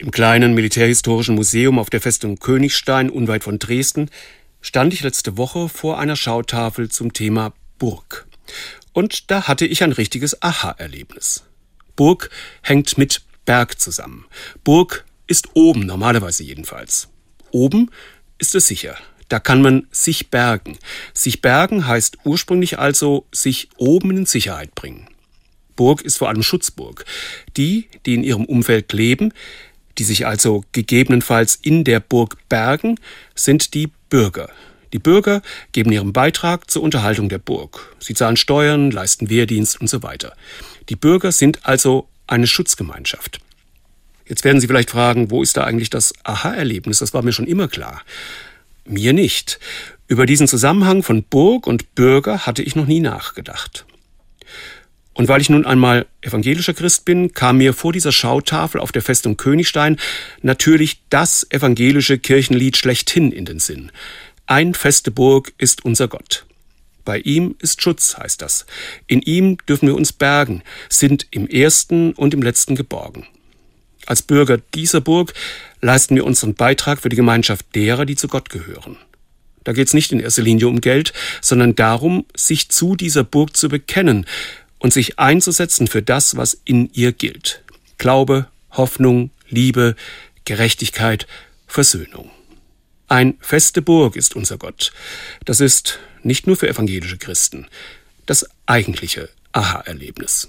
Im kleinen Militärhistorischen Museum auf der Festung Königstein unweit von Dresden stand ich letzte Woche vor einer Schautafel zum Thema Burg. Und da hatte ich ein richtiges Aha-Erlebnis. Burg hängt mit Berg zusammen. Burg ist oben, normalerweise jedenfalls. Oben ist es sicher. Da kann man sich bergen. Sich bergen heißt ursprünglich also sich oben in Sicherheit bringen. Burg ist vor allem Schutzburg. Die, die in ihrem Umfeld leben, die sich also gegebenenfalls in der Burg bergen, sind die Bürger. Die Bürger geben ihren Beitrag zur Unterhaltung der Burg. Sie zahlen Steuern, leisten Wehrdienst und so weiter. Die Bürger sind also eine Schutzgemeinschaft. Jetzt werden Sie vielleicht fragen, wo ist da eigentlich das Aha-Erlebnis? Das war mir schon immer klar. Mir nicht. Über diesen Zusammenhang von Burg und Bürger hatte ich noch nie nachgedacht. Und weil ich nun einmal evangelischer Christ bin, kam mir vor dieser Schautafel auf der Festung Königstein natürlich das evangelische Kirchenlied schlechthin in den Sinn. Ein feste Burg ist unser Gott. Bei ihm ist Schutz, heißt das. In ihm dürfen wir uns bergen, sind im ersten und im letzten geborgen. Als Bürger dieser Burg leisten wir unseren Beitrag für die Gemeinschaft derer, die zu Gott gehören. Da geht es nicht in erster Linie um Geld, sondern darum, sich zu dieser Burg zu bekennen, und sich einzusetzen für das, was in ihr gilt. Glaube, Hoffnung, Liebe, Gerechtigkeit, Versöhnung. Ein feste Burg ist unser Gott. Das ist nicht nur für evangelische Christen das eigentliche Aha-Erlebnis.